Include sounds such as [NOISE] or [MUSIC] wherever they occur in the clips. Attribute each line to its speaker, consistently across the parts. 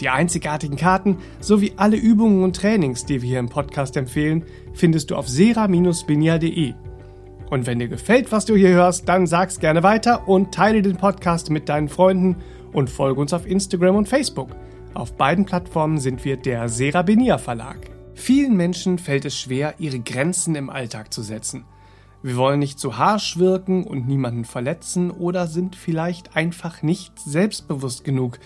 Speaker 1: Die einzigartigen Karten sowie alle Übungen und Trainings, die wir hier im Podcast empfehlen, findest du auf sera-binia.de. Und wenn dir gefällt, was du hier hörst, dann sag's gerne weiter und teile den Podcast mit deinen Freunden und folge uns auf Instagram und Facebook. Auf beiden Plattformen sind wir der Serabinia Verlag. Vielen Menschen fällt es schwer, ihre Grenzen im Alltag zu setzen. Wir wollen nicht zu harsch wirken und niemanden verletzen oder sind vielleicht einfach nicht selbstbewusst genug,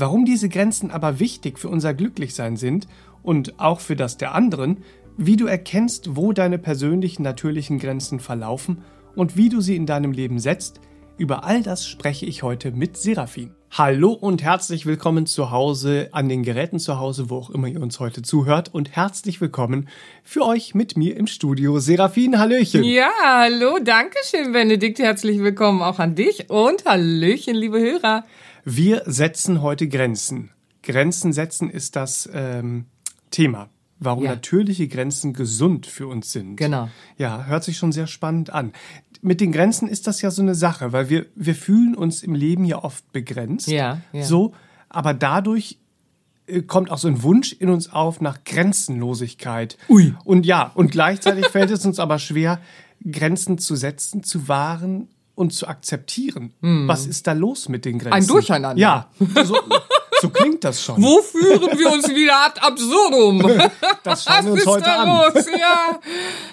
Speaker 1: Warum diese Grenzen aber wichtig für unser Glücklichsein sind und auch für das der anderen, wie du erkennst, wo deine persönlichen natürlichen Grenzen verlaufen und wie du sie in deinem Leben setzt, über all das spreche ich heute mit Serafin. Hallo und herzlich willkommen zu Hause, an den Geräten zu Hause, wo auch immer ihr uns heute zuhört und herzlich willkommen für euch mit mir im Studio. Serafin, Hallöchen.
Speaker 2: Ja, hallo, danke schön, Benedikt, herzlich willkommen auch an dich und Hallöchen, liebe Hörer.
Speaker 1: Wir setzen heute Grenzen. Grenzen setzen ist das ähm, Thema. Warum ja. natürliche Grenzen gesund für uns sind.
Speaker 2: Genau.
Speaker 1: Ja, hört sich schon sehr spannend an. Mit den Grenzen ist das ja so eine Sache, weil wir, wir fühlen uns im Leben ja oft begrenzt.
Speaker 2: Ja, ja.
Speaker 1: So, aber dadurch äh, kommt auch so ein Wunsch in uns auf nach Grenzenlosigkeit.
Speaker 2: Ui.
Speaker 1: Und ja, und gleichzeitig fällt es uns aber schwer, Grenzen zu setzen, zu wahren und zu akzeptieren. Hm. Was ist da los mit den Grenzen?
Speaker 2: Ein Durcheinander.
Speaker 1: Ja, so, so klingt das schon.
Speaker 2: Wo führen wir uns wieder ad absurdum? [LAUGHS]
Speaker 1: Das schauen wir uns heute an.
Speaker 2: Los? Ja.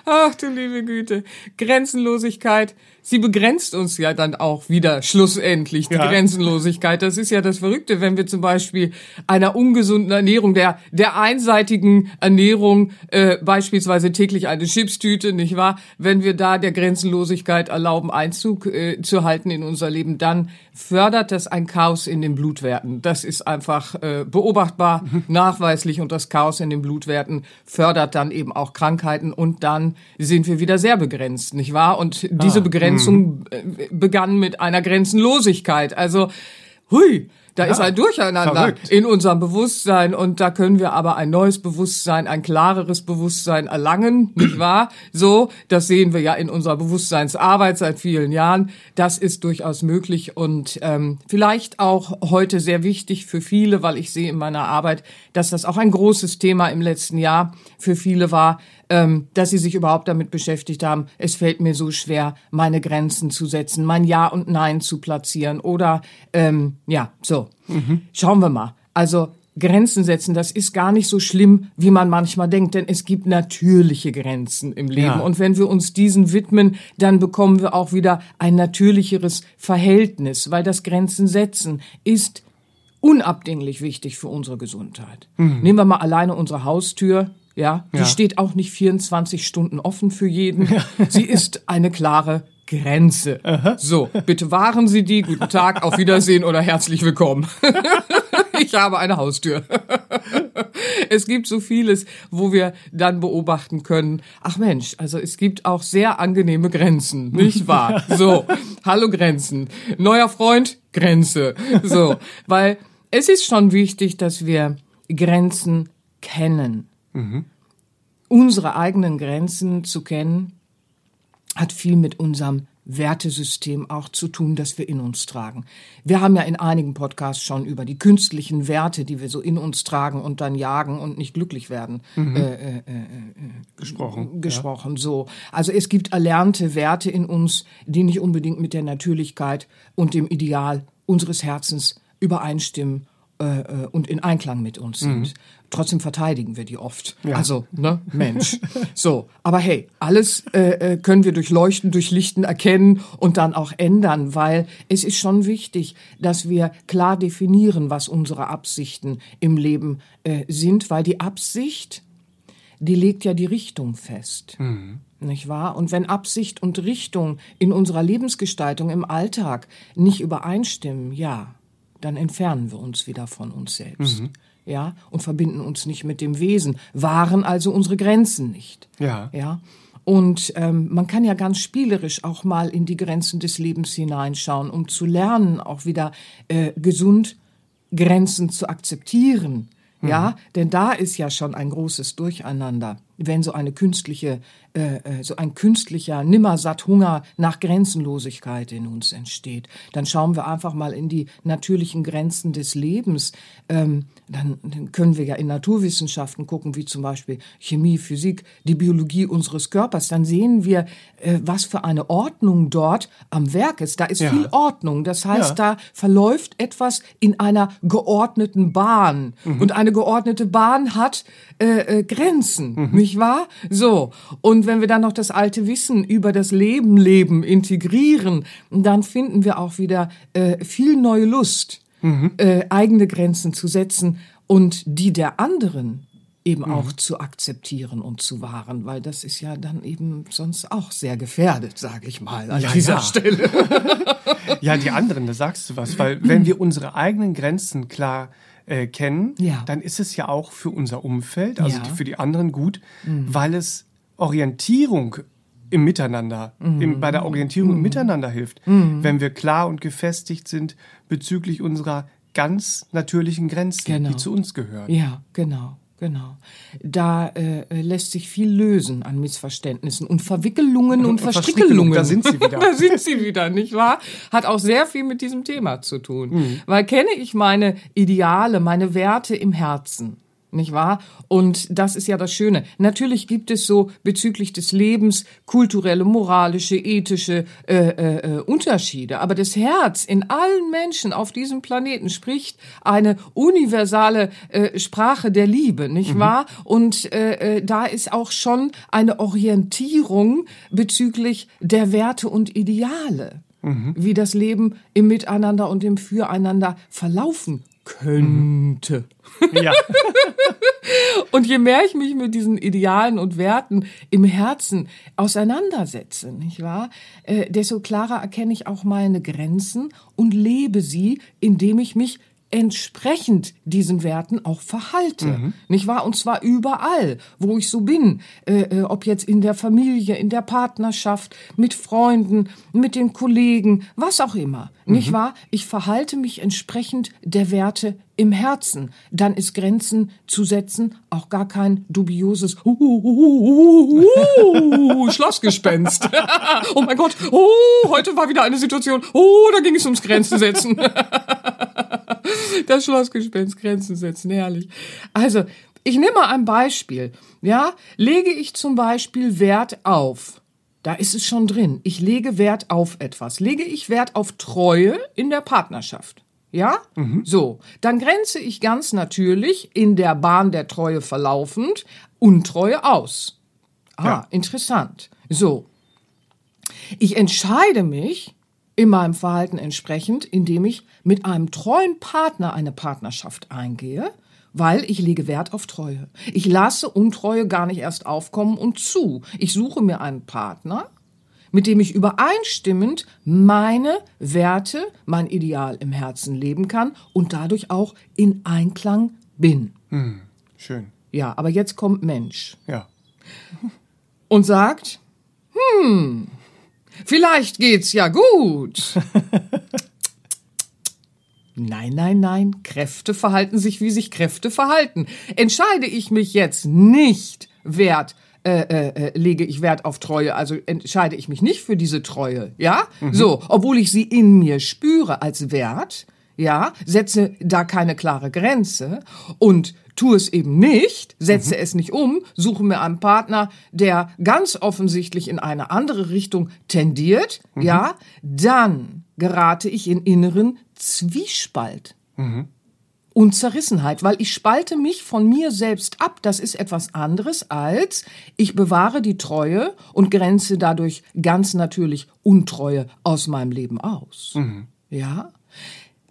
Speaker 2: Ach du liebe Güte. Grenzenlosigkeit sie begrenzt uns ja dann auch wieder schlussendlich, die ja. Grenzenlosigkeit. Das ist ja das Verrückte, wenn wir zum Beispiel einer ungesunden Ernährung, der, der einseitigen Ernährung, äh, beispielsweise täglich eine Chipstüte, nicht wahr? Wenn wir da der Grenzenlosigkeit erlauben, Einzug äh, zu halten in unser Leben, dann fördert das ein Chaos in den Blutwerten. Das ist einfach äh, beobachtbar, mhm. nachweislich und das Chaos in den Blutwerten fördert dann eben auch Krankheiten und dann sind wir wieder sehr begrenzt, nicht wahr? Und diese ah. Begrenzung Begrenzung mhm. begann mit einer Grenzenlosigkeit. Also, hui, da ja, ist ein Durcheinander verrückt. in unserem Bewusstsein und da können wir aber ein neues Bewusstsein, ein klareres Bewusstsein erlangen, [CLEARS THROAT] nicht wahr? So, das sehen wir ja in unserer Bewusstseinsarbeit seit vielen Jahren. Das ist durchaus möglich und ähm, vielleicht auch heute sehr wichtig für viele, weil ich sehe in meiner Arbeit, dass das auch ein großes Thema im letzten Jahr für viele war, ähm, dass sie sich überhaupt damit beschäftigt haben. Es fällt mir so schwer, meine Grenzen zu setzen, mein Ja und Nein zu platzieren oder ähm, ja, so. Mhm. Schauen wir mal. Also Grenzen setzen, das ist gar nicht so schlimm, wie man manchmal denkt, denn es gibt natürliche Grenzen im Leben. Ja. Und wenn wir uns diesen widmen, dann bekommen wir auch wieder ein natürlicheres Verhältnis, weil das Grenzen setzen ist unabdinglich wichtig für unsere Gesundheit. Mhm. Nehmen wir mal alleine unsere Haustür. Ja, die ja. steht auch nicht 24 Stunden offen für jeden. Ja. Sie ist eine klare Grenze. Aha. So, bitte wahren Sie die. Guten Tag, auf Wiedersehen oder herzlich willkommen. [LAUGHS] ich habe eine Haustür. es gibt so vieles, wo wir dann beobachten können. Ach Mensch, also es gibt auch sehr angenehme Grenzen, nicht wahr? [LAUGHS] So, hallo Grenzen. Neuer Freund, Grenze. So, weil es ist schon wichtig, dass wir Grenzen kennen. Mhm. Unsere eigenen Grenzen zu kennen, hat viel mit unserem Wertesystem auch zu tun, das wir in uns tragen. Wir haben ja in einigen Podcasts schon über die künstlichen Werte, die wir so in uns tragen und dann jagen und nicht glücklich werden, mhm. äh, äh, äh,
Speaker 1: gesprochen.
Speaker 2: Gesprochen. Ja. So, also es gibt erlernte Werte in uns, die nicht unbedingt mit der Natürlichkeit und dem Ideal unseres Herzens übereinstimmen äh, äh, und in Einklang mit uns sind. Mhm. Trotzdem verteidigen wir die oft. Ja. Also, ne, [LAUGHS] Mensch. so, aber hey, alles äh, äh, können wir durchleuchten, durchlichten, erkennen und dann auch ändern, weil es ist schon wichtig, dass wir klar definieren, was unsere Absichten im Leben äh, sind, weil die Absicht, die legt ja die Richtung fest. Mhm. Nicht wahr? Und wenn Absicht und Richtung in unserer Lebensgestaltung im Alltag nicht übereinstimmen, ja, dann entfernen wir uns wieder von uns selbst. Mhm ja, und verbinden uns nicht mit dem Wesen, wahren also unsere Grenzen nicht.
Speaker 1: Ja.
Speaker 2: Ja. Und ähm, man kann ja ganz spielerisch auch mal in die Grenzen des Lebens hineinschauen, um zu lernen, auch wieder äh, gesund Grenzen zu akzeptieren. Mhm. Ja, denn da ist ja schon ein großes Durcheinander wenn so eine künstliche, äh, äh, so ein künstlicher Nimmersatt-Hunger nach Grenzenlosigkeit in uns entsteht, dann schauen wir einfach mal in die natürlichen Grenzen des Lebens. Ähm, dann, dann können wir ja in Naturwissenschaften gucken, wie zum Beispiel Chemie, Physik, die Biologie unseres Körpers. Dann sehen wir, äh, was für eine Ordnung dort am Werk ist. Da ist ja. viel Ordnung. Das heißt, ja. da verläuft etwas in einer geordneten Bahn. Mhm. Und eine geordnete Bahn hat äh, äh, Grenzen. Mhm nicht wahr? So. Und wenn wir dann noch das alte Wissen über das Leben leben, integrieren, dann finden wir auch wieder äh, viel neue Lust, mhm. äh, eigene Grenzen zu setzen und die der anderen eben mhm. auch zu akzeptieren und zu wahren, weil das ist ja dann eben sonst auch sehr gefährdet, sage ich mal, an
Speaker 1: ja,
Speaker 2: dieser
Speaker 1: ja.
Speaker 2: Stelle. [LAUGHS]
Speaker 1: ja, die anderen, da sagst du was, weil wenn wir unsere eigenen Grenzen klar äh, kennen,
Speaker 2: ja.
Speaker 1: dann ist es ja auch für unser Umfeld, also für die anderen gut, mhm. weil es Orientierung im Miteinander, mhm. im, bei der Orientierung mhm. im Miteinander hilft, mhm. wenn wir klar und gefestigt sind bezüglich unserer ganz natürlichen Grenzen, genau. die zu uns gehören.
Speaker 2: Ja, genau. Genau. Da äh, lässt sich viel lösen an Missverständnissen und Verwickelungen und, und Verstrickelungen.
Speaker 1: Da sind sie wieder. [LAUGHS]
Speaker 2: da sind sie wieder, nicht wahr? Hat auch sehr viel mit diesem Thema zu tun. Mhm. Weil kenne ich meine Ideale, meine Werte im Herzen nicht wahr? Und das ist ja das Schöne. Natürlich gibt es so bezüglich des Lebens kulturelle, moralische, ethische äh, äh, äh, Unterschiede, aber das Herz in allen Menschen auf diesem Planeten spricht eine universale äh, Sprache der Liebe, nicht mhm. wahr? Und äh, äh, da ist auch schon eine Orientierung bezüglich der Werte und Ideale. Mhm. Wie das Leben im Miteinander und im Füreinander verlaufen könnte. Ja. [LAUGHS] und je mehr ich mich mit diesen Idealen und Werten im Herzen auseinandersetze, nicht wahr, äh, desto klarer erkenne ich auch meine Grenzen und lebe sie, indem ich mich entsprechend diesen Werten auch verhalte. Mhm. Nicht wahr? Und zwar überall, wo ich so bin. Äh, äh, ob jetzt in der Familie, in der Partnerschaft, mit Freunden, mit den Kollegen, was auch immer. Mhm. Nicht wahr? Ich verhalte mich entsprechend der Werte im Herzen. Dann ist Grenzen zu setzen auch gar kein dubioses Schlossgespenst. oh mein Gott, oh, heute war wieder eine Situation, oh, da ging es ums Grenzen setzen. [LAUGHS] das Schlossgespenst Grenzen setzen, herrlich. Also, ich nehme mal ein Beispiel. Ja, lege ich zum Beispiel Wert auf. Da ist es schon drin. Ich lege Wert auf etwas. Lege ich Wert auf Treue in der Partnerschaft. Ja? Mhm. So. Dann grenze ich ganz natürlich in der Bahn der Treue verlaufend Untreue aus. Ah, ja. interessant. So. Ich entscheide mich, in meinem Verhalten entsprechend, indem ich mit einem treuen Partner eine Partnerschaft eingehe, weil ich lege Wert auf Treue. Ich lasse Untreue gar nicht erst aufkommen und zu. Ich suche mir einen Partner, mit dem ich übereinstimmend meine Werte, mein Ideal im Herzen leben kann und dadurch auch in Einklang bin.
Speaker 1: Hm, schön.
Speaker 2: Ja, aber jetzt kommt Mensch.
Speaker 1: Ja.
Speaker 2: Und sagt, hm, Vielleicht geht's ja gut. [LAUGHS] Nein, nein, nein. Kräfte verhalten sich, wie sich Kräfte verhalten. Entscheide ich mich jetzt nicht Wert, äh, äh, äh, lege ich Wert auf Treue, also entscheide ich mich nicht für diese Treue, ja? Mhm. So, obwohl ich sie in mir spüre als Wert, ja, setze da keine klare Grenze und tue es eben nicht, setze mhm. es nicht um, suche mir einen Partner, der ganz offensichtlich in eine andere Richtung tendiert, mhm. ja, dann gerate ich in inneren Zwiespalt. Mhm. und Zerrissenheit, weil ich spalte mich von mir selbst ab. Das ist etwas anderes als ich bewahre die Treue und grenze dadurch ganz natürlich Untreue aus meinem Leben aus. Mhm. Ja?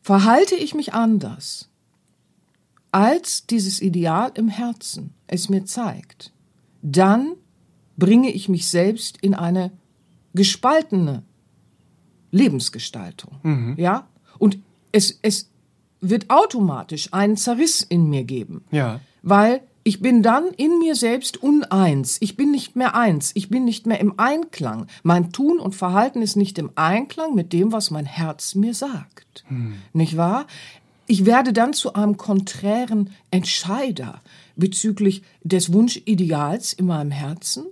Speaker 2: Verhalte ich mich anders, als dieses Ideal im Herzen es mir zeigt, dann bringe ich mich selbst in eine gespaltene Lebensgestaltung. Mhm. Ja? Und es, es wird automatisch einen Zerriss in mir geben.
Speaker 1: Ja.
Speaker 2: Weil ich bin dann in mir selbst uneins. Ich bin nicht mehr eins. Ich bin nicht mehr im Einklang. Mein Tun und Verhalten ist nicht im Einklang mit dem, was mein Herz mir sagt. Hm. Nicht wahr? Ich werde dann zu einem konträren Entscheider bezüglich des Wunschideals in meinem Herzen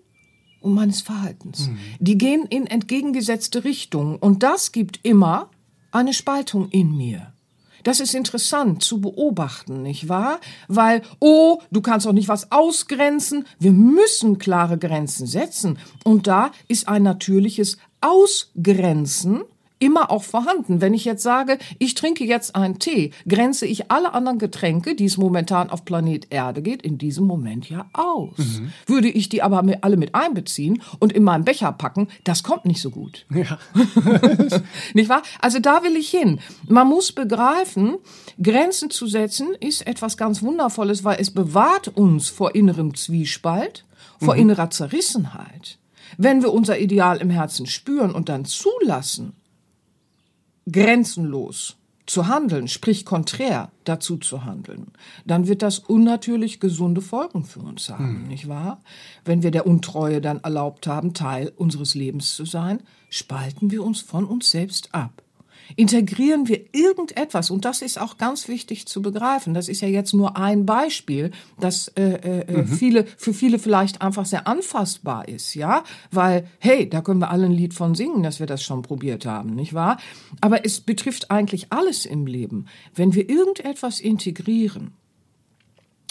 Speaker 2: und meines Verhaltens. Mhm. Die gehen in entgegengesetzte Richtungen und das gibt immer eine Spaltung in mir. Das ist interessant zu beobachten, nicht wahr? Weil, oh, du kannst auch nicht was ausgrenzen. Wir müssen klare Grenzen setzen. Und da ist ein natürliches Ausgrenzen immer auch vorhanden. Wenn ich jetzt sage, ich trinke jetzt einen Tee, grenze ich alle anderen Getränke, die es momentan auf Planet Erde geht, in diesem Moment ja aus. Mhm. Würde ich die aber alle mit einbeziehen und in meinen Becher packen, das kommt nicht so gut. Ja. [LAUGHS] nicht wahr? Also da will ich hin. Man muss begreifen, Grenzen zu setzen ist etwas ganz Wundervolles, weil es bewahrt uns vor innerem Zwiespalt, vor mhm. innerer Zerrissenheit. Wenn wir unser Ideal im Herzen spüren und dann zulassen, grenzenlos zu handeln, sprich konträr dazu zu handeln, dann wird das unnatürlich gesunde Folgen für uns haben, hm. nicht wahr? Wenn wir der Untreue dann erlaubt haben, Teil unseres Lebens zu sein, spalten wir uns von uns selbst ab integrieren wir irgendetwas, und das ist auch ganz wichtig zu begreifen, das ist ja jetzt nur ein Beispiel, das äh, äh, äh, mhm. viele, für viele vielleicht einfach sehr anfassbar ist, ja, weil, hey, da können wir alle ein Lied von singen, dass wir das schon probiert haben, nicht wahr? Aber es betrifft eigentlich alles im Leben. Wenn wir irgendetwas integrieren,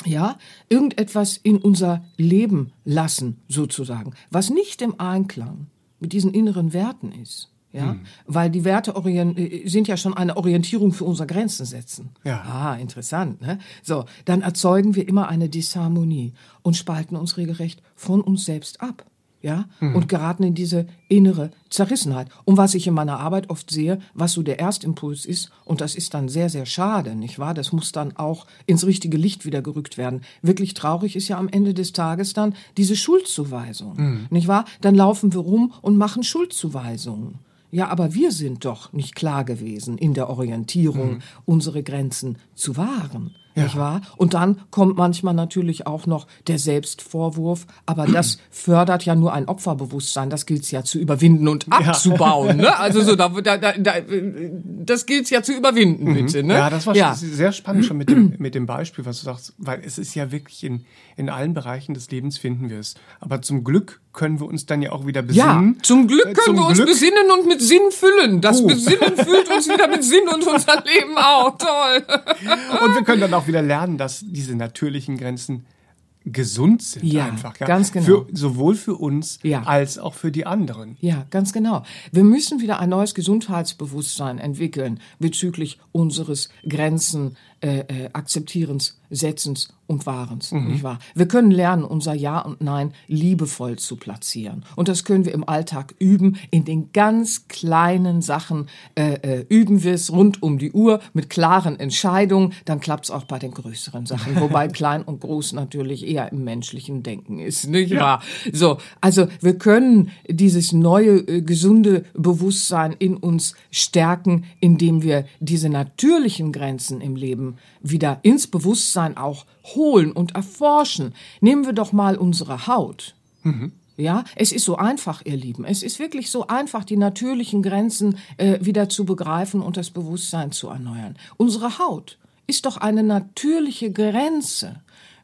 Speaker 2: ja, irgendetwas in unser Leben lassen, sozusagen, was nicht im Einklang mit diesen inneren Werten ist, ja, hm. weil die Werte äh, sind ja schon eine Orientierung für unsere Grenzen setzen.
Speaker 1: Ja.
Speaker 2: Ah, interessant, ne? So, dann erzeugen wir immer eine Disharmonie und spalten uns regelrecht von uns selbst ab. Ja, mhm. und geraten in diese innere Zerrissenheit. Und was ich in meiner Arbeit oft sehe, was so der Erstimpuls ist, und das ist dann sehr, sehr schade, nicht wahr? Das muss dann auch ins richtige Licht wieder gerückt werden. Wirklich traurig ist ja am Ende des Tages dann diese Schuldzuweisung, mhm. nicht wahr? Dann laufen wir rum und machen Schuldzuweisungen. Ja, aber wir sind doch nicht klar gewesen in der Orientierung, mhm. unsere Grenzen zu wahren. Ja. Nicht wahr? Und dann kommt manchmal natürlich auch noch der Selbstvorwurf, aber das [CLEARS THROAT] fördert ja nur ein Opferbewusstsein. Das gilt es ja zu überwinden und abzubauen. Ja. Ne? Also so, da, da, da, das gilt es ja zu überwinden, mhm. bitte. Ne?
Speaker 1: Ja, das war ja. sehr spannend schon mit dem, [CLEARS THROAT] mit dem Beispiel, was du sagst, weil es ist ja wirklich in, in allen Bereichen des Lebens finden wir es. Aber zum Glück können wir uns dann ja auch wieder besinnen.
Speaker 2: Ja, zum Glück äh, können äh, wir Glück. uns besinnen und mit Sinn füllen. Das oh. Besinnen füllt uns wieder mit Sinn und unser [LAUGHS] Leben auch. Toll. [LAUGHS]
Speaker 1: Und wir können dann auch wieder lernen, dass diese natürlichen Grenzen gesund sind
Speaker 2: ja,
Speaker 1: einfach.
Speaker 2: Ja, ganz genau.
Speaker 1: Für, sowohl für uns ja. als auch für die anderen.
Speaker 2: Ja, ganz genau. Wir müssen wieder ein neues Gesundheitsbewusstsein entwickeln bezüglich unseres Grenzen äh, äh, Akzeptierens, Setzens und Wahrens, mhm. nicht wahr? Wir können lernen, unser Ja und Nein liebevoll zu platzieren. Und das können wir im Alltag üben. In den ganz kleinen Sachen äh, äh, üben wir es rund um die Uhr mit klaren Entscheidungen. Dann klappt es auch bei den größeren Sachen, wobei [LAUGHS] klein und groß natürlich eher im menschlichen Denken ist, nicht wahr? Ja. So, also wir können dieses neue, äh, gesunde Bewusstsein in uns stärken, indem wir diese natürlichen Grenzen im Leben wieder ins Bewusstsein auch holen und erforschen. Nehmen wir doch mal unsere Haut. Mhm. Ja, es ist so einfach, ihr Lieben. Es ist wirklich so einfach, die natürlichen Grenzen äh, wieder zu begreifen und das Bewusstsein zu erneuern. Unsere Haut ist doch eine natürliche Grenze.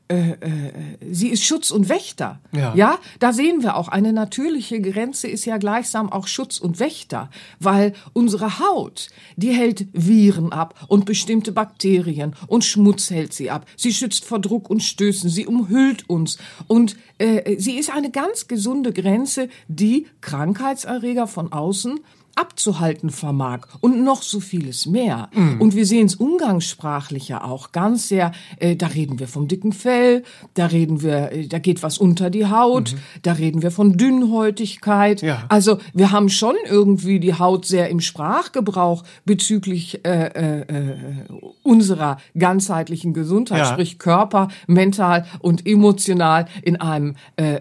Speaker 2: Äh, äh, sie ist Schutz und Wächter. Ja. ja, da sehen wir auch, eine natürliche Grenze ist ja gleichsam auch Schutz und Wächter, weil unsere Haut, die hält Viren ab und bestimmte Bakterien und Schmutz hält sie ab. Sie schützt vor Druck und Stößen, sie umhüllt uns und äh, sie ist eine ganz gesunde Grenze, die Krankheitserreger von außen abzuhalten vermag und noch so vieles mehr. Mhm. Und wir sehen es umgangssprachlich ja auch ganz sehr, äh, da reden wir vom dicken Fell, da reden wir, äh, da geht was unter die Haut, mhm. da reden wir von Dünnhäutigkeit. Ja. Also wir haben schon irgendwie die Haut sehr im Sprachgebrauch bezüglich äh, äh, äh unserer ganzheitlichen Gesundheit, ja. sprich Körper, mental und emotional in einem äh,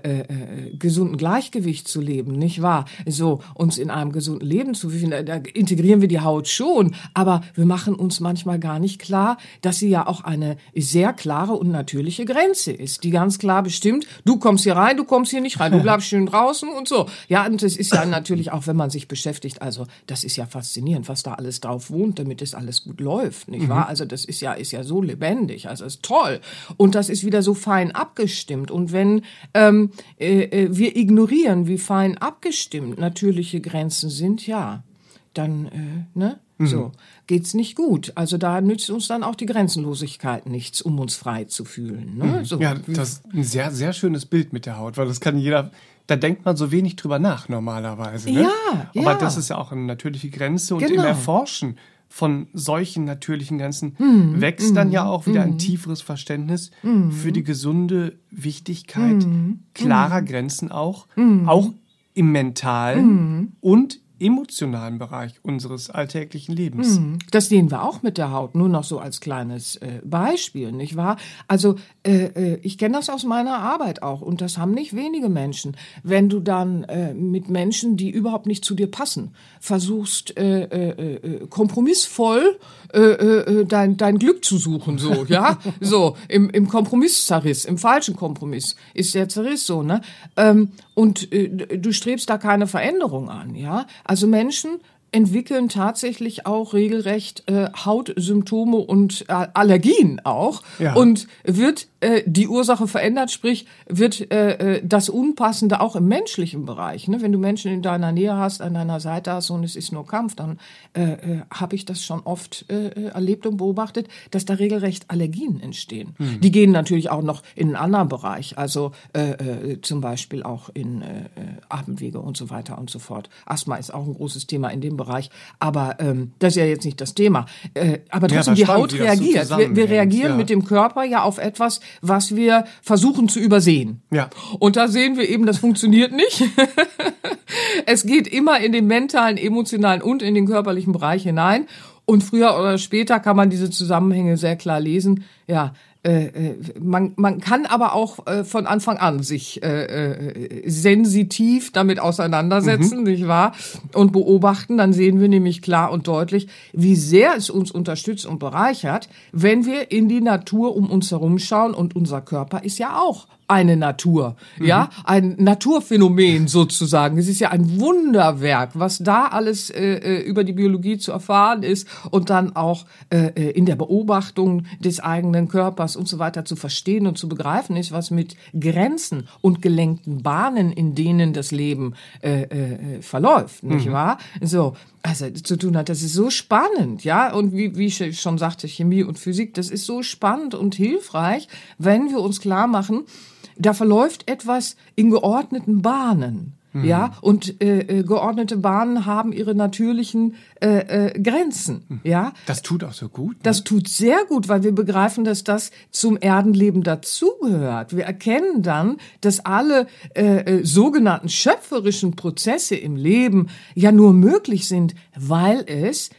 Speaker 2: gesunden Gleichgewicht zu leben, nicht wahr? So uns in einem gesunden Leben zu fühlen, da, da integrieren wir die Haut schon, aber wir machen uns manchmal gar nicht klar, dass sie ja auch eine sehr klare und natürliche Grenze ist, die ganz klar bestimmt, du kommst hier rein, du kommst hier nicht rein, du [LAUGHS] bleibst schön draußen und so. Ja, und das ist ja natürlich auch, wenn man sich beschäftigt, also das ist ja faszinierend, was da alles drauf wohnt, damit es alles gut läuft, nicht mhm. wahr? Also das ist ja ist ja so lebendig, also ist toll und das ist wieder so fein abgestimmt und wenn ähm, äh, äh wir ignorieren, wie fein abgestimmt natürliche Grenzen sind, ja, dann äh, ne mhm. so geht's nicht gut. Also da nützt uns dann auch die Grenzenlosigkeit nichts, um uns frei zu fühlen. Ne?
Speaker 1: Mhm. So. Ja, das ist ein sehr sehr schönes Bild mit der Haut, weil das kann jeder da denkt man so wenig drüber nach normalerweise. Ne? Ja, Aber ja. das ist ja auch eine natürliche Grenze und genau. im Erforschen von solchen natürlichen Grenzen mhm. wächst dann ja auch wieder mhm. ein tieferes Verständnis mhm. für die gesunde Wichtigkeit mhm. klarer mhm. Grenzen auch, mhm. auch im mentalen und emotionalen Bereich unseres alltäglichen Lebens.
Speaker 2: Mhm. Das sehen wir auch mit der Haut, nur noch so als kleines äh, Beispiel, nicht wahr? Also äh, äh, ich kenne das aus meiner Arbeit auch und das haben nicht wenige Menschen. Wenn du dann äh, mit Menschen, die überhaupt nicht zu dir passen, versuchst kompromissvoll dein, dein Glück zu suchen, so, ja, [LAUGHS] so im, im Kompromisszerriss, im falschen Kompromiss ist der Zerriss so, ne? Ähm, und äh, du strebst da keine Veränderung an, ja. Also Menschen entwickeln tatsächlich auch regelrecht äh, Hautsymptome und äh, Allergien auch ja. und wird äh, die Ursache verändert, sprich wird äh, äh, das Unpassende auch im menschlichen Bereich. Ne? Wenn du Menschen in deiner Nähe hast, an deiner Seite hast und es ist nur Kampf, dann äh, äh, habe ich das schon oft äh, äh, erlebt und beobachtet, dass da regelrecht Allergien entstehen. Hm. Die gehen natürlich auch noch in einen anderen Bereich, also äh, äh, zum Beispiel auch in äh, äh Atemwege und so weiter und so fort. Asthma ist auch ein großes Thema in dem Bereich. Aber ähm, das ist ja jetzt nicht das Thema. Äh, aber trotzdem, ja, die Haut reagiert. So wir, wir, reagieren ja. mit dem Körper ja auf etwas, was wir versuchen zu übersehen. Ja. Und da sehen wir eben, das funktioniert nicht. [LAUGHS] es geht immer in den mentalen, emotionalen und in den körperlichen Bereich hinein. Und früher oder später kann man diese Zusammenhänge sehr klar lesen. Ja, man, man kann aber auch äh, von Anfang an sich äh, äh, sensitiv damit auseinandersetzen, mhm. nicht wahr? Und beobachten, dann sehen wir nämlich klar und deutlich, wie sehr es uns unterstützt und bereichert, wenn wir in die Natur um uns herum schauen und unser Körper ist ja auch eine Natur, mhm. ja, ein Naturphänomen sozusagen. Es ist ja ein Wunderwerk, was da alles äh, äh, über die Biologie zu erfahren ist und dann auch äh, äh, in der Beobachtung des eigenen Körpers und so weiter zu verstehen und zu begreifen ist, was mit Grenzen und gelenkten Bahnen, in denen das Leben äh, äh, verläuft, nicht mhm. wahr? So, also zu tun hat. Das ist so spannend, ja. Und wie, wie ich schon sagte, Chemie und Physik, das ist so spannend und hilfreich, wenn wir uns klar machen, da verläuft etwas in geordneten Bahnen. Mhm. Ja, und äh, äh, geordnete Bahnen haben ihre natürlichen äh, äh, Grenzen. Mhm. Ja,
Speaker 1: das tut auch so gut. Ne?
Speaker 2: Das tut sehr gut, weil wir begreifen, dass das zum Erdenleben dazugehört. Wir erkennen dann, dass alle äh, äh, sogenannten schöpferischen Prozesse im Leben ja nur möglich sind, weil es,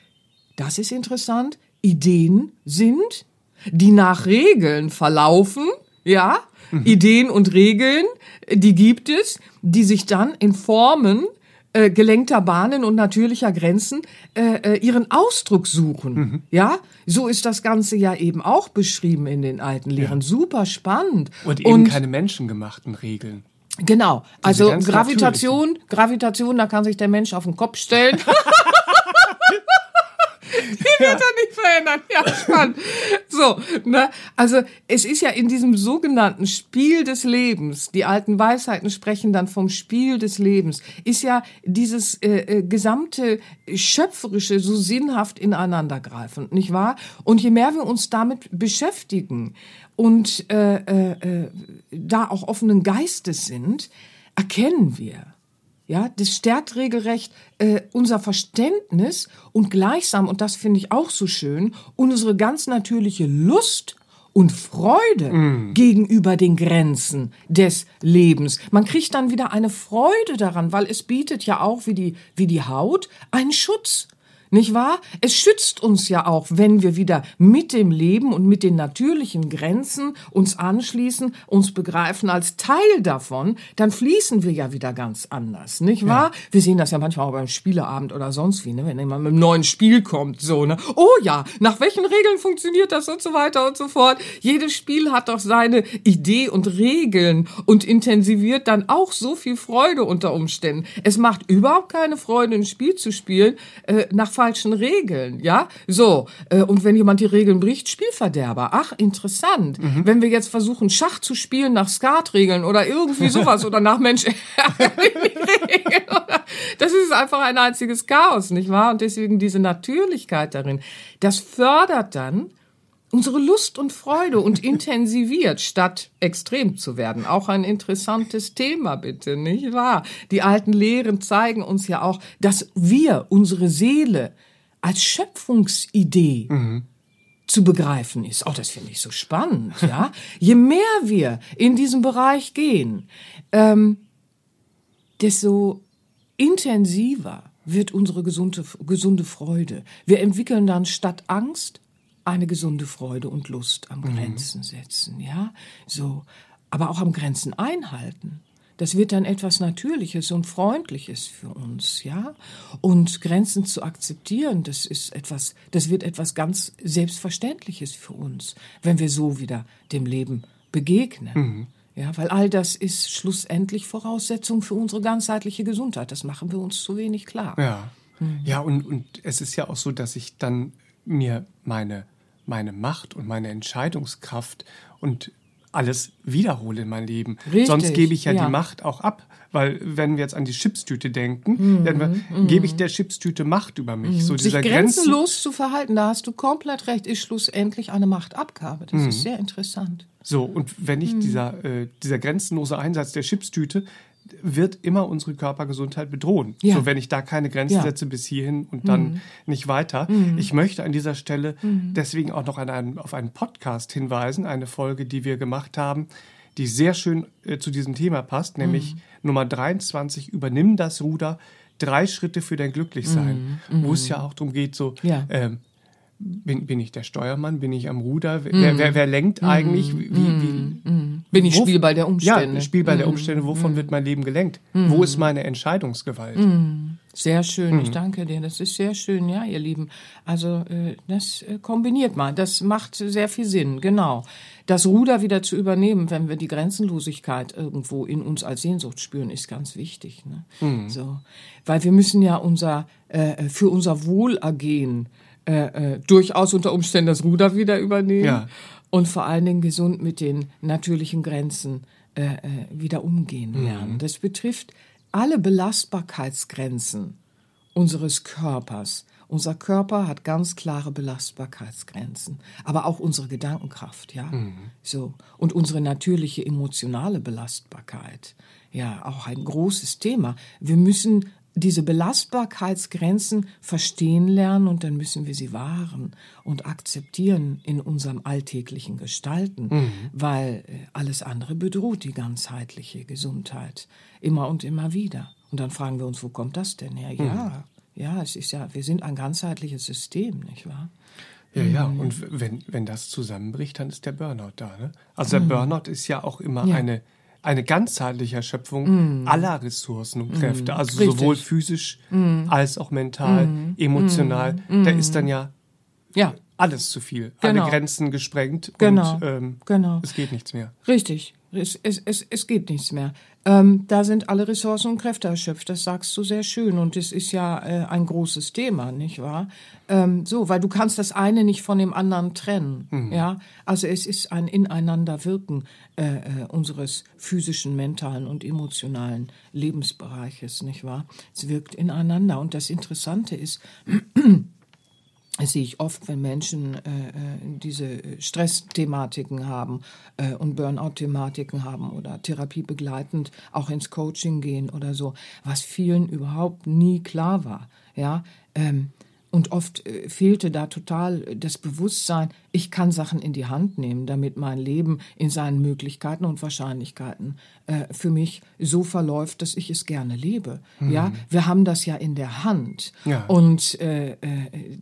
Speaker 2: das ist interessant, Ideen sind, die nach Regeln verlaufen. Ja, Mhm. Ideen und Regeln, die gibt es, die sich dann in Formen äh, gelenkter Bahnen und natürlicher Grenzen äh, äh, ihren Ausdruck suchen. Mhm. Ja, so ist das Ganze ja eben auch beschrieben in den alten Lehren. Ja. Super spannend.
Speaker 1: Und eben und, keine menschengemachten Regeln.
Speaker 2: Genau. Also Gravitation, Gravitation, da kann sich der Mensch auf den Kopf stellen. [LAUGHS] Die wird er nicht verändern. Ja, spannend. [LAUGHS] So, ne? Also, es ist ja in diesem sogenannten Spiel des Lebens, die alten Weisheiten sprechen dann vom Spiel des Lebens, ist ja dieses äh, äh, gesamte Schöpferische so sinnhaft ineinandergreifend, nicht wahr? Und je mehr wir uns damit beschäftigen und äh, äh, äh da auch offenen Geistes sind, erkennen wir, Ja, das stärkt regelrecht äh, unser Verständnis und gleichsam, und das finde ich auch so schön, unsere ganz natürliche Lust und Freude mm. gegenüber den Grenzen des Lebens. Man kriegt dann wieder eine Freude daran, weil es bietet ja auch wie die, wie die Haut einen Schutz. Nicht wahr? Es schützt uns ja auch, wenn wir wieder mit dem Leben und mit den natürlichen Grenzen uns anschließen, uns begreifen als Teil davon, dann fließen wir ja wieder ganz anders, nicht wahr? Ja. Wir sehen das ja manchmal auch beim Spieleabend oder sonst wie, ne? wenn jemand mit einem neuen Spiel kommt, so, ne? Oh ja, nach welchen Regeln funktioniert das und so weiter und so fort. Jedes Spiel hat doch seine Idee und Regeln und intensiviert dann auch so viel Freude unter Umständen. Es macht überhaupt keine Freude, ein Spiel zu spielen, äh, nach falschen Regeln, ja? So, äh, und wenn jemand die Regeln bricht, Spielverderber. Ach, interessant. Mhm. Wenn wir jetzt versuchen, Schach zu spielen nach Skatregeln oder irgendwie sowas oder nach Mensch, [LAUGHS] das ist einfach ein einziges Chaos, nicht wahr? Und deswegen diese Natürlichkeit darin, das fördert dann unsere Lust und Freude und intensiviert, statt extrem zu werden. Auch ein interessantes Thema, bitte, nicht wahr? Die alten Lehren zeigen uns ja auch, dass wir, unsere Seele, als Schöpfungsidee mhm. zu begreifen ist. Auch oh, das finde ich so spannend, ja. [LAUGHS] Je mehr wir in diesem Bereich gehen, ähm, desto intensiver wird unsere gesunde, gesunde Freude. Wir entwickeln dann statt Angst eine gesunde Freude und Lust am mhm. Grenzen setzen, ja, so, aber auch am Grenzen einhalten. Das wird dann etwas Natürliches und Freundliches für uns, ja. Und Grenzen zu akzeptieren, das ist etwas, das wird etwas ganz Selbstverständliches für uns, wenn wir so wieder dem Leben begegnen. Mhm. Ja, weil all das ist schlussendlich Voraussetzung für unsere ganzheitliche Gesundheit. Das machen wir uns zu wenig klar.
Speaker 1: Ja. Mhm. Ja, und, und es ist ja auch so, dass ich dann mir meine meine Macht und meine Entscheidungskraft und alles wiederhole in meinem Leben. Richtig, Sonst gebe ich ja, ja, die Macht auch ab. Weil wenn wir jetzt an die Chipstüte denken, mhm, dann mhm. gebe ich der Chipstüte Macht über mich. Mhm.
Speaker 2: So Sich grenzenlos Grenzen zu verhalten, da hast du komplett recht, ist schlussendlich eine Machtabgabe. Das ist mhm. sehr interessant.
Speaker 1: So, und wenn ich mhm. dieser, äh, dieser grenzenlose Einsatz der Chipstüte, wird immer unsere Körpergesundheit bedrohen. Ja. So, wenn ich da keine Grenzen ja. setze bis hierhin und dann mhm. nicht weiter. Mhm. Ich möchte an dieser Stelle mhm. deswegen auch noch einen, auf einen Podcast hinweisen, eine Folge, die wir gemacht haben, die sehr schön äh, zu diesem Thema passt, nämlich mhm. Nummer 23, übernimm das Ruder, drei Schritte für dein Glücklichsein, mhm. wo es mhm. ja auch darum geht, so, ähm, bin, bin ich der Steuermann? Bin ich am Ruder? Wer, mm. wer, wer lenkt eigentlich? Wie,
Speaker 2: wie, mm. Bin ich Spielball der Umstände?
Speaker 1: Ja, Spielball der Umstände. Wovon wird mein Leben gelenkt? Wo ist meine Entscheidungsgewalt?
Speaker 2: Sehr schön, ich danke dir. Das ist sehr schön, ja, ihr Lieben. Also äh, das äh, kombiniert man. Das macht sehr viel Sinn, genau. Das Ruder wieder zu übernehmen, wenn wir die Grenzenlosigkeit irgendwo in uns als Sehnsucht spüren, ist ganz wichtig. Ne? So, weil wir müssen ja unser äh, für unser Wohlergehen äh, äh, durchaus unter Umständen das Ruder wieder übernehmen ja. und vor allen Dingen gesund mit den natürlichen Grenzen äh, äh, wieder umgehen mhm. lernen. Mhm. Das betrifft alle Belastbarkeitsgrenzen unseres Körpers. Unser Körper hat ganz klare Belastbarkeitsgrenzen, aber auch unsere Gedankenkraft, ja. Mhm. So und unsere natürliche emotionale Belastbarkeit. Ja, auch ein großes Thema. Wir müssen diese Belastbarkeitsgrenzen verstehen lernen und dann müssen wir sie wahren und akzeptieren in unserem alltäglichen Gestalten, mhm. weil äh, alles andere bedroht die ganzheitliche Gesundheit immer und immer wieder. Und dann fragen wir uns, wo kommt das denn her? Ja, mhm. ja, es ist ja, wir sind ein ganzheitliches System, nicht wahr?
Speaker 1: Ja, ja, mhm. und wenn, wenn das zusammenbricht, dann ist der Burnout da. Ne? Also der mhm. Burnout ist ja auch immer ja. eine eine ganzheitliche Erschöpfung mm. aller Ressourcen und Kräfte, mm. also Richtig. sowohl physisch mm. als auch mental, mm. emotional. Da ist dann ja, ja alles zu viel, genau. alle Grenzen gesprengt genau. und ähm, genau. es geht nichts mehr.
Speaker 2: Richtig, es, es, es, es geht nichts mehr. Ähm, da sind alle Ressourcen und Kräfte erschöpft. Das sagst du sehr schön. Und es ist ja äh, ein großes Thema, nicht wahr? Ähm, so, weil du kannst das eine nicht von dem anderen trennen. Mhm. Ja, also es ist ein Ineinanderwirken äh, äh, unseres physischen, mentalen und emotionalen Lebensbereiches, nicht wahr? Es wirkt ineinander. Und das Interessante ist, [CLEARS THROAT] das sehe ich oft, wenn Menschen äh, äh diese Stressthematiken haben äh, und Burnout-Thematiken haben oder therapiebegleitend auch ins Coaching gehen oder so, was vielen überhaupt nie klar war. Ja, ähm, und oft äh, fehlte da total das Bewusstsein, ich kann Sachen in die Hand nehmen, damit mein Leben in seinen Möglichkeiten und Wahrscheinlichkeiten äh, für mich so verläuft, dass ich es gerne lebe. Mhm. Ja, wir haben das ja in der Hand. Ja. Und äh, äh,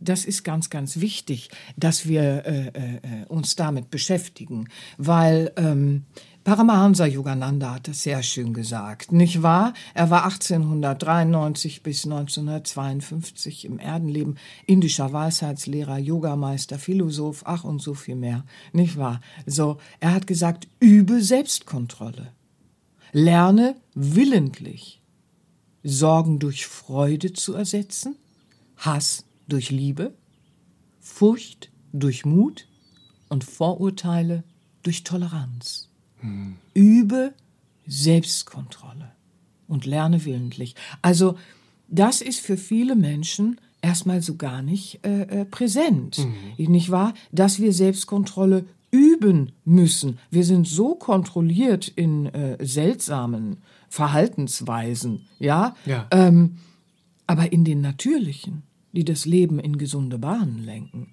Speaker 2: das ist ganz, ganz wichtig, dass wir äh, äh, uns damit beschäftigen, weil ähm, Paramahansa Yogananda hat es sehr schön gesagt, nicht wahr? Er war 1893 bis 1952 im Erdenleben indischer Weisheitslehrer, Yogameister, Philosoph, ach und so viel mehr, nicht wahr? So, er hat gesagt, übe Selbstkontrolle. Lerne willentlich, Sorgen durch Freude zu ersetzen, Hass durch Liebe, Furcht durch Mut und Vorurteile durch Toleranz. Hm. Übe Selbstkontrolle und lerne willentlich. Also das ist für viele Menschen erstmal so gar nicht äh, äh, präsent, mhm. nicht wahr? Dass wir Selbstkontrolle üben müssen. Wir sind so kontrolliert in äh, seltsamen Verhaltensweisen, ja, ja. Ähm, aber in den natürlichen, die das Leben in gesunde Bahnen lenken,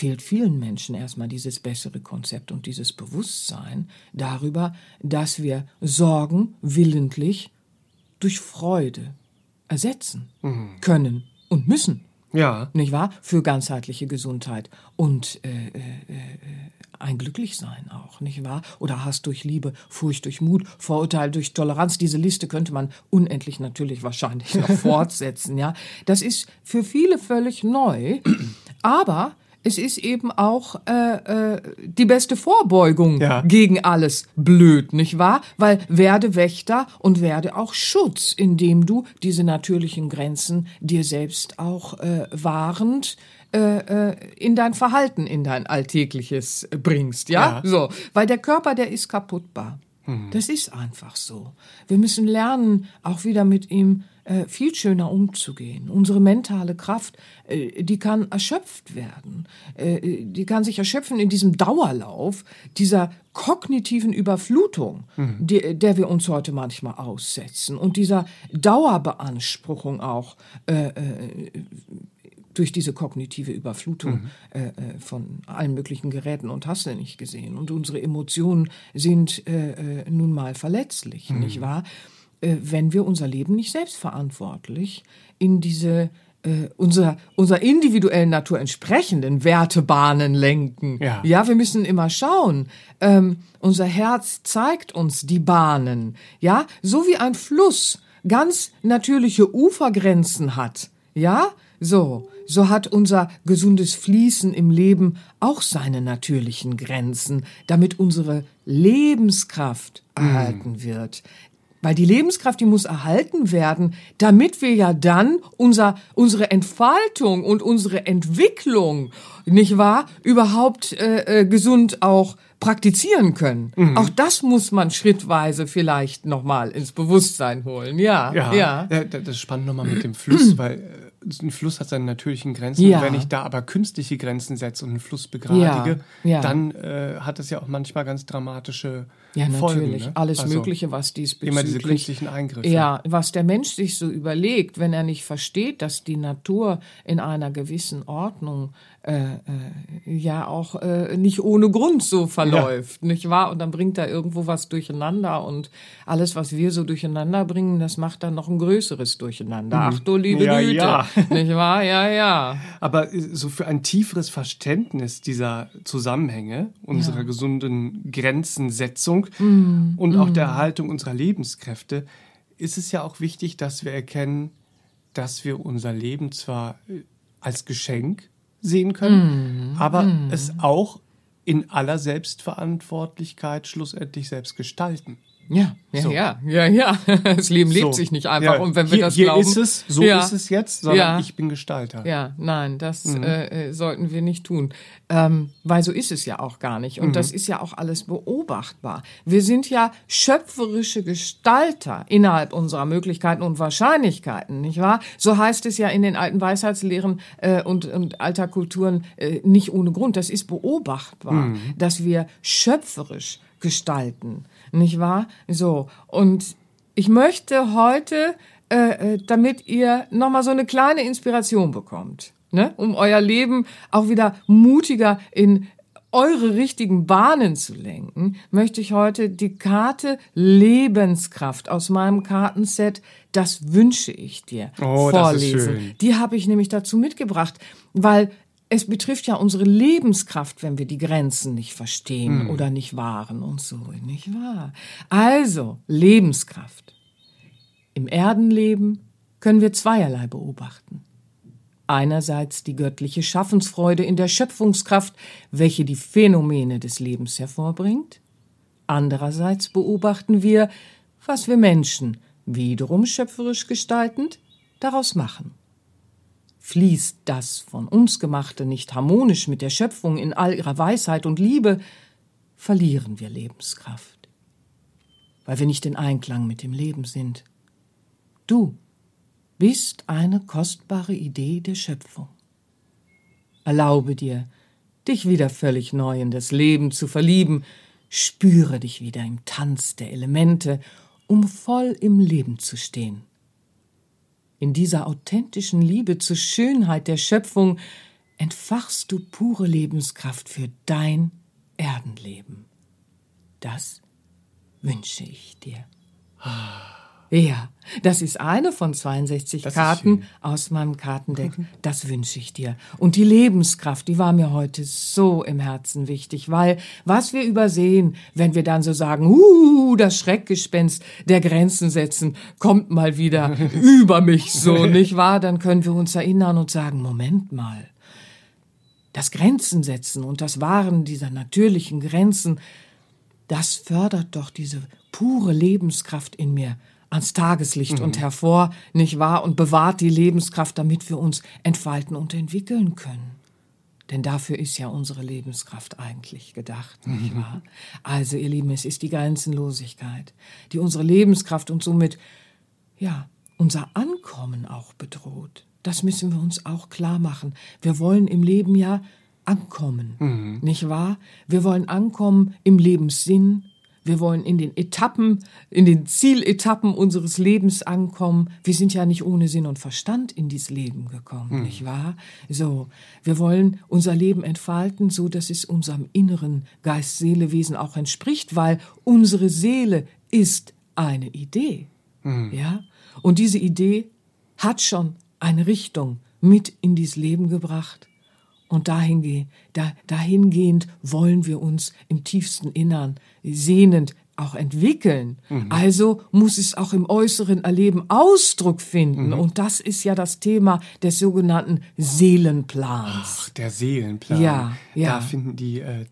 Speaker 2: fehlt vielen Menschen erstmal dieses bessere Konzept und dieses Bewusstsein darüber, dass wir Sorgen willentlich durch Freude ersetzen mhm. können und müssen. Ja. Nicht wahr? Für ganzheitliche Gesundheit und äh, äh, äh, ein Glücklichsein auch, nicht wahr? Oder Hass durch Liebe, Furcht durch Mut, Vorurteil durch Toleranz. Diese Liste könnte man unendlich natürlich wahrscheinlich noch [LAUGHS] fortsetzen, ja. Das ist für viele völlig neu, aber es ist eben auch äh, äh, die beste Vorbeugung ja. gegen alles blöd, nicht wahr? Weil werde Wächter und werde auch Schutz, indem du diese natürlichen Grenzen dir selbst auch äh, wahrend äh, äh, in dein Verhalten, in dein alltägliches bringst, ja? ja? So, weil der Körper, der ist kaputtbar. Hm. Das ist einfach so. Wir müssen lernen, auch wieder mit ihm äh, viel schöner umzugehen. Unsere mentale Kraft, äh, die kann erschöpft werden. Äh, die kann sich erschöpfen in diesem Dauerlauf dieser kognitiven Überflutung, mhm. die, der wir uns heute manchmal aussetzen und dieser Dauerbeanspruchung auch äh, äh, durch diese kognitive Überflutung mhm. äh, äh von allen möglichen Geräten und hast du nicht gesehen. Und unsere Emotionen sind äh, nun mal verletzlich, mhm. nicht wahr? äh, wenn wir unser Leben nicht selbstverantwortlich in diese äh, unserer, unserer individuellen Natur entsprechenden Wertebahnen lenken. Ja, ja wir müssen immer schauen. Ähm, unser Herz zeigt uns die Bahnen. Ja, so wie ein Fluss ganz natürliche Ufergrenzen hat. Ja, so, so hat unser gesundes Fließen im Leben auch seine natürlichen Grenzen, damit unsere Lebenskraft mm. erhalten wird. Weil die Lebenskraft, die muss erhalten werden, damit wir ja dann unser, unsere Entfaltung und unsere Entwicklung, nicht wahr, überhaupt äh, äh, gesund auch praktizieren können. Mhm. Auch das muss man schrittweise vielleicht nochmal ins Bewusstsein holen. Ja,
Speaker 1: ja. ja. ja das ist spannend nochmal mit dem Fluss, [CLEARS THROAT] weil äh, ein Fluss hat seine natürlichen Grenzen. Ja. Und wenn ich da aber künstliche Grenzen setze und einen Fluss begradige, ja. Ja. dann äh, hat das ja auch manchmal ganz dramatische ja, Folgen. Natürlich.
Speaker 2: Ne? Alles also, Mögliche, was diesbezüglich...
Speaker 1: Immer diese künstlichen Eingriffe.
Speaker 2: Ja, was der Mensch sich so überlegt, wenn er nicht versteht, dass die Natur in einer gewissen Ordnung äh, äh, ja auch äh, nicht ohne Grund so verläuft, ja. nicht wahr? Und dann bringt da irgendwo was durcheinander und alles, was wir so durcheinander bringen, das macht dann noch ein größeres Durcheinander. Mhm. Ach du liebe ja, Güte, ja. [LAUGHS] nicht wahr? Ja, ja.
Speaker 1: Aber äh, so für ein tieferes Verständnis dieser Zusammenhänge, unserer ja. gesunden Grenzensetzung mhm. und auch der mhm. Erhaltung unserer Lebenskräfte, ist es ja auch wichtig, dass wir erkennen, dass wir unser Leben zwar äh, als Geschenk sehen können, mm, aber mm. es auch in aller Selbstverantwortlichkeit schlussendlich selbst gestalten.
Speaker 2: Ja, ja, so. ja, ja, ja. [LAUGHS] Das Leben lebt so. sich nicht einfach.
Speaker 1: Ja.
Speaker 2: Und wenn wir
Speaker 1: hier,
Speaker 2: das
Speaker 1: hier
Speaker 2: glauben,
Speaker 1: ist es, so
Speaker 2: ja.
Speaker 1: ist es jetzt, sondern ja. ich bin Gestalter.
Speaker 2: Ja, nein, das mhm. äh, sollten wir nicht tun, ähm, weil so ist es ja auch gar nicht. Und mhm. das ist ja auch alles beobachtbar. Wir sind ja schöpferische Gestalter innerhalb unserer Möglichkeiten und Wahrscheinlichkeiten, nicht wahr? So heißt es ja in den alten Weisheitslehren äh, und, und alter Kulturen äh, nicht ohne Grund. Das ist beobachtbar, mhm. dass wir schöpferisch gestalten nicht wahr? So, und ich möchte heute, äh, äh damit ihr nochmal so eine kleine Inspiration bekommt, ne? um euer Leben auch wieder mutiger in eure richtigen Bahnen zu lenken, möchte ich heute die Karte Lebenskraft aus meinem Kartenset Das wünsche ich dir
Speaker 1: oh,
Speaker 2: vorlesen. Die habe ich nämlich dazu mitgebracht, weil es betrifft ja unsere Lebenskraft, wenn wir die Grenzen nicht verstehen hm. oder nicht wahren und so, nicht wahr? Also, Lebenskraft. Im Erdenleben können wir zweierlei beobachten. Einerseits die göttliche Schaffensfreude in der Schöpfungskraft, welche die Phänomene des Lebens hervorbringt. Andererseits beobachten wir, was wir Menschen, wiederum schöpferisch gestaltend, daraus machen. Fließt das von uns Gemachte nicht harmonisch mit der Schöpfung in all ihrer Weisheit und Liebe, verlieren wir Lebenskraft, weil wir nicht in Einklang mit dem Leben sind. Du bist eine kostbare Idee der Schöpfung. Erlaube dir, dich wieder völlig neu in das Leben zu verlieben, spüre dich wieder im Tanz der Elemente, um voll im Leben zu stehen. In dieser authentischen Liebe zur Schönheit der Schöpfung entfachst du pure Lebenskraft für dein Erdenleben. Das wünsche ich dir. Ja, das ist eine von 62 das Karten aus meinem Kartendeck. Das wünsche ich dir. Und die Lebenskraft, die war mir heute so im Herzen wichtig, weil was wir übersehen, wenn wir dann so sagen, uh, das Schreckgespenst der Grenzen setzen, kommt mal wieder [LAUGHS] über mich so, nicht wahr? Dann können wir uns erinnern und sagen, Moment mal. Das Grenzen setzen und das Wahren dieser natürlichen Grenzen, das fördert doch diese pure Lebenskraft in mir ans Tageslicht mhm. und hervor, nicht wahr? Und bewahrt die Lebenskraft, damit wir uns entfalten und entwickeln können. Denn dafür ist ja unsere Lebenskraft eigentlich gedacht, nicht mhm. wahr? Also, ihr Lieben, es ist die Grenzenlosigkeit, die unsere Lebenskraft und somit, ja, unser Ankommen auch bedroht. Das müssen wir uns auch klar machen. Wir wollen im Leben ja ankommen, mhm. nicht wahr? Wir wollen ankommen im Lebenssinn, wir wollen in den Etappen, in den Zieletappen unseres Lebens ankommen. Wir sind ja nicht ohne Sinn und Verstand in dieses Leben gekommen, mhm. nicht wahr? So. Wir wollen unser Leben entfalten, so dass es unserem inneren Geist, Seele, Wesen auch entspricht, weil unsere Seele ist eine Idee. Mhm. Ja? Und diese Idee hat schon eine Richtung mit in dieses Leben gebracht. Und dahin, da, dahingehend wollen wir uns im tiefsten Innern sehnend auch entwickeln. Mhm. Also muss es auch im äußeren Erleben Ausdruck finden. Mhm. Und das ist ja das Thema des sogenannten Seelenplans.
Speaker 1: Ach, der Seelenplan.
Speaker 2: Ja, ja.
Speaker 1: Da finden die, äh,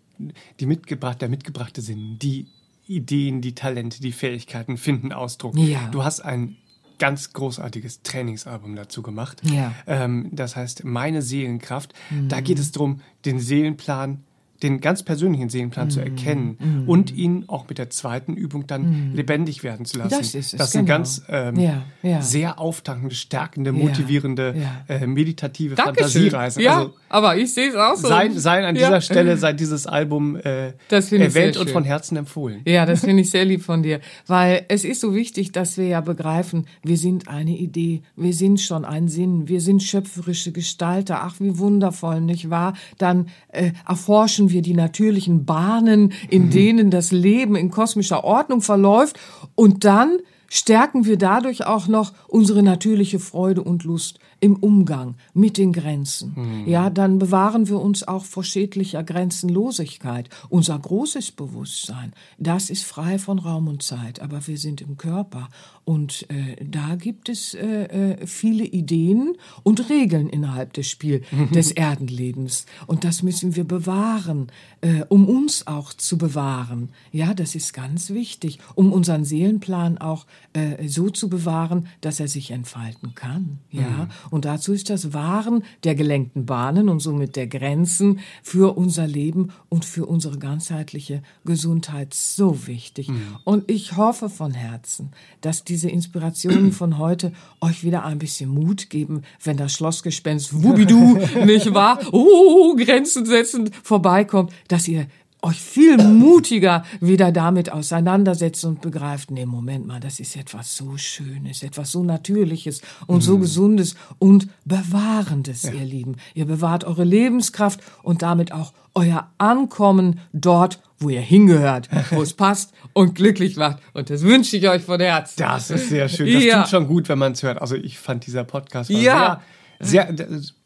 Speaker 1: die mitgebracht, der mitgebrachte Sinn, die Ideen, die Talente, die Fähigkeiten finden Ausdruck.
Speaker 2: Ja.
Speaker 1: Du hast ein ganz großartiges Trainingsalbum dazu gemacht.
Speaker 2: Ja.
Speaker 1: Ähm, das heißt, meine Seelenkraft. Mhm. Da geht es darum, den Seelenplan den ganz persönlichen Seelenplan mm, zu erkennen mm. und ihn auch mit der zweiten Übung dann mm. lebendig werden zu lassen.
Speaker 2: Das ist es,
Speaker 1: Das ist
Speaker 2: genau.
Speaker 1: eine ganz ähm,
Speaker 2: ja, ja.
Speaker 1: sehr auftankende, stärkende, motivierende,
Speaker 2: ja,
Speaker 1: äh, meditative
Speaker 2: Dankeschön.
Speaker 1: Fantasiereise.
Speaker 2: Ja, also, aber ich sehe es auch so.
Speaker 1: Sein, sein an dieser Stelle, sei dieses Album äh, erwähnt und von Herzen empfohlen.
Speaker 2: Ja, das finde ich sehr lieb von dir, weil es ist so wichtig, dass wir ja begreifen, wir sind eine Idee, wir sind schon ein Sinn, wir sind schöpferische Gestalter. Ach, wie wundervoll, nicht wahr? Dann äh, erforschen wir die natürlichen Bahnen, in mhm. denen das Leben in kosmischer Ordnung verläuft und dann stärken wir dadurch auch noch unsere natürliche Freude und Lust im Umgang mit den Grenzen. Mhm. Ja, dann bewahren wir uns auch vor schädlicher Grenzenlosigkeit. Unser großes Bewusstsein, das ist frei von Raum und Zeit, aber wir sind im Körper und äh, da gibt es äh, äh viele Ideen und Regeln innerhalb des Spiel [LAUGHS] des Erdenlebens und das müssen wir bewahren, äh, um uns auch zu bewahren. Ja, das ist ganz wichtig, um unseren Seelenplan auch äh, so zu bewahren, dass er sich entfalten kann. Ja, mhm. Und dazu ist das Wahren der gelenkten Bahnen und somit der Grenzen für unser Leben und für unsere ganzheitliche Gesundheit so wichtig. Mhm. Und ich hoffe von Herzen, dass diese Inspirationen [CLEARS THROAT] von heute euch wieder ein bisschen Mut geben, wenn das Schlossgespenst [LAUGHS] Wubidu, nicht wahr? Oh, Grenzen setzen vorbeikommt, dass ihr euch viel mutiger wieder damit auseinandersetzt und begreift, nee, Moment mal, das ist etwas so Schönes, etwas so Natürliches und mhm. so Gesundes und Bewahrendes, ja. ihr Lieben. Ihr bewahrt eure Lebenskraft und damit auch euer Ankommen dort, wo ihr hingehört, [LAUGHS] wo es passt und glücklich macht. Und das wünsche ich euch von Herzen.
Speaker 1: Das ist sehr schön. Das ja. tut schon gut, wenn man es hört. Also ich fand dieser Podcast ja. sehr sehr,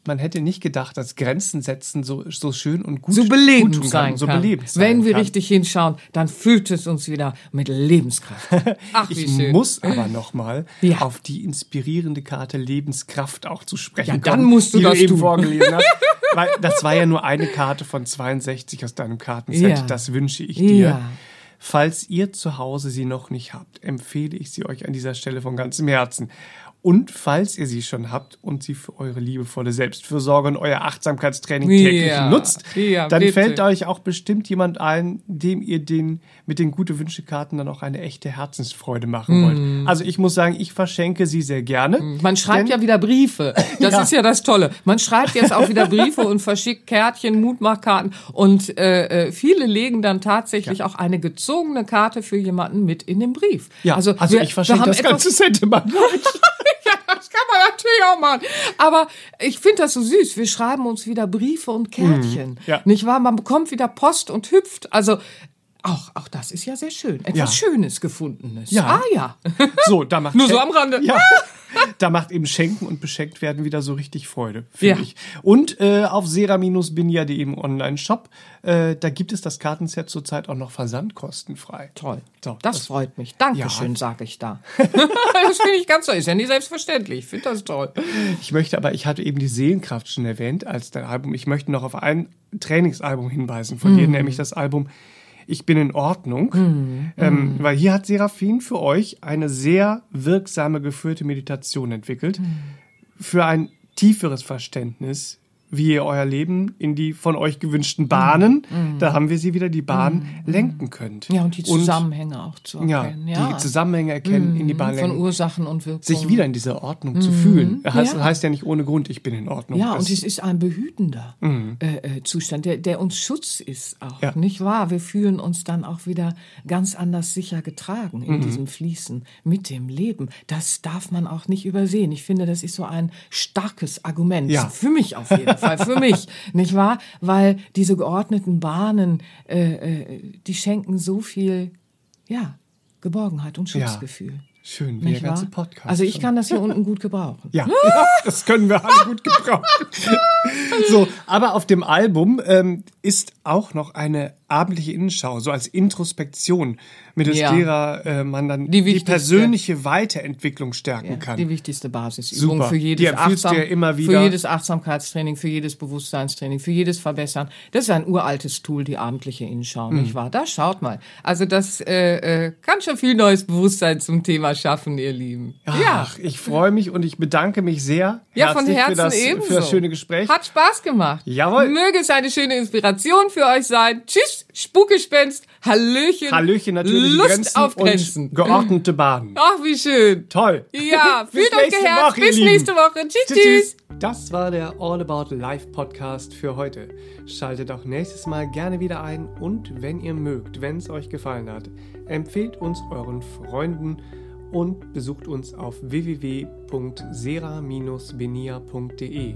Speaker 1: man hätte nicht gedacht, dass Grenzen setzen so, so schön und gut,
Speaker 2: so belebend gut sein kann. So belebend sein Wenn wir kann. richtig hinschauen, dann füllt es uns wieder mit Lebenskraft. [LAUGHS]
Speaker 1: Ach, ich schön. muss aber nochmal ja. auf die inspirierende Karte Lebenskraft auch zu sprechen ja,
Speaker 2: dann musst du die das du eben tun. vorgelesen hast. [LAUGHS]
Speaker 1: Weil das war ja nur eine Karte von 62 aus deinem Kartenset. Ja. Das wünsche ich dir. Ja. Falls ihr zu Hause sie noch nicht habt, empfehle ich sie euch an dieser Stelle von ganzem Herzen. Und falls ihr sie schon habt und sie für eure liebevolle Selbstfürsorge und euer Achtsamkeitstraining täglich ja, nutzt, ja, dann bitte. fällt euch auch bestimmt jemand ein, dem ihr den mit den gute Wünsche Karten dann auch eine echte Herzensfreude machen mm. wollt. Also ich muss sagen, ich verschenke sie sehr gerne.
Speaker 2: Mm. Man schreibt ja wieder Briefe. [LAUGHS] Das ja. ist ja das Tolle. Man schreibt jetzt auch wieder Briefe und verschickt Kärtchen, Mutmachkarten und äh, äh, viele legen dann tatsächlich auch eine gezogene Karte für jemanden mit in den Brief.
Speaker 1: Ja, also, also wir, ich verschenke das ganze Set immer. [LAUGHS]
Speaker 2: das kann man natürlich auch machen. Aber ich finde das so süß. Wir schreiben uns wieder Briefe und Kärtchen. Mhm, ja. Nicht wahr? Man bekommt wieder Post und hüpft. Also auch, auch das ist ja sehr schön. Etwas ja. Schönes Gefundenes.
Speaker 1: Ja.
Speaker 2: Ah ja. [LAUGHS]
Speaker 1: So, da macht
Speaker 2: Nur so am Rande.
Speaker 1: Ja. [LAUGHS] da macht eben Schenken und Beschenkt werden wieder so richtig Freude, finde ja. ich. Und äh, auf sera-binia.de im Online-Shop, äh, da gibt es das Kartenset zurzeit auch noch versandkostenfrei.
Speaker 2: Toll. So, das, das, freut mich. Dankeschön, ja. sage ich da. [LAUGHS] das finde ich ganz toll. Ist ja nicht selbstverständlich. Ich finde das toll.
Speaker 1: Ich möchte aber, ich hatte eben die Seelenkraft schon erwähnt als dein Album. Ich möchte noch auf ein Trainingsalbum hinweisen von mm. dir, nämlich das Album ich bin in Ordnung. Mhm. Ähm, mhm. weil hier hat Seraphin für euch eine sehr wirksame geführte Meditation entwickelt. Mhm. Für ein tieferes Verständnis wie ihr euer Leben in die von euch gewünschten Bahnen, mm. da haben wir sie wieder, die Bahn mm. lenken könnt.
Speaker 2: Ja, und die Zusammenhänge und, auch zu
Speaker 1: erkennen. Ja, die Zusammenhänge erkennen, mm. in die Bahn
Speaker 2: lenken. Von Ursachen und Wirkungen.
Speaker 1: Sich wieder in dieser Ordnung zu fühlen. Das heißt, ja. heißt ja nicht ohne Grund, ich bin in Ordnung.
Speaker 2: Ja, das und es ist ein behütender äh, äh, Zustand, der, der uns Schutz ist auch, ja. nicht wahr? Wir fühlen uns dann auch wieder ganz anders sicher getragen in diesem Fließen mit dem Leben. Das darf man auch nicht übersehen. Ich finde, das ist so ein starkes Argument. Ja. Für mich auf jeden Fall. [LAUGHS] Fall für mich, nicht wahr? Weil diese geordneten Bahnen, äh, äh, die schenken so viel, ja, Geborgenheit und Schutzgefühl. Ja.
Speaker 1: Schön, wie der ganze Podcast.
Speaker 2: Also ich kann das hier unten gut gebrauchen.
Speaker 1: Ja, [LAUGHS] das können wir alle gut gebrauchen. so, aber auf dem Album ähm, ist auch noch eine abendliche Innenschau, so als Introspektion, mittels ja. derer äh, man dann die, die, persönliche Weiterentwicklung stärken ja, kann.
Speaker 2: Die wichtigste Basisübung Super. für jedes,
Speaker 1: die Achtsam, ja immer wieder.
Speaker 2: für jedes Achtsamkeitstraining, für jedes Bewusstseinstraining, für jedes Verbessern. Das ist ein uraltes Tool, die abendliche Innenschau, mhm. nicht wahr? Da schaut mal. Also das äh, äh, kann schon viel neues Bewusstsein zum Thema schaffen, ihr Lieben.
Speaker 1: Ach, ja, ich freue mich und ich bedanke mich sehr.
Speaker 2: Ja, von Herzen
Speaker 1: für das,
Speaker 2: ebenso.
Speaker 1: für das schöne Gespräch.
Speaker 2: Hat Spaß gemacht.
Speaker 1: Jawohl.
Speaker 2: Möge es eine schöne Inspiration für euch sein. Tschüss, Spukgespenst. Hallöchen.
Speaker 1: Hallöchen natürlich.
Speaker 2: Lust Grenzen auf Grenzen.
Speaker 1: Geordnete Bahnen. [CLEARS THROAT]
Speaker 2: Ach, wie schön.
Speaker 1: Toll.
Speaker 2: Ja, [LAUGHS] fühlt euch geherzt. Bis nächste Woche. Tschüss, tschüss, tschüss.
Speaker 1: Das war der All About Life Podcast für heute. Schaltet auch nächstes Mal gerne wieder ein und wenn ihr mögt, wenn es euch gefallen hat, empfehlt uns euren Freunden und besucht uns auf www.sera-benia.de.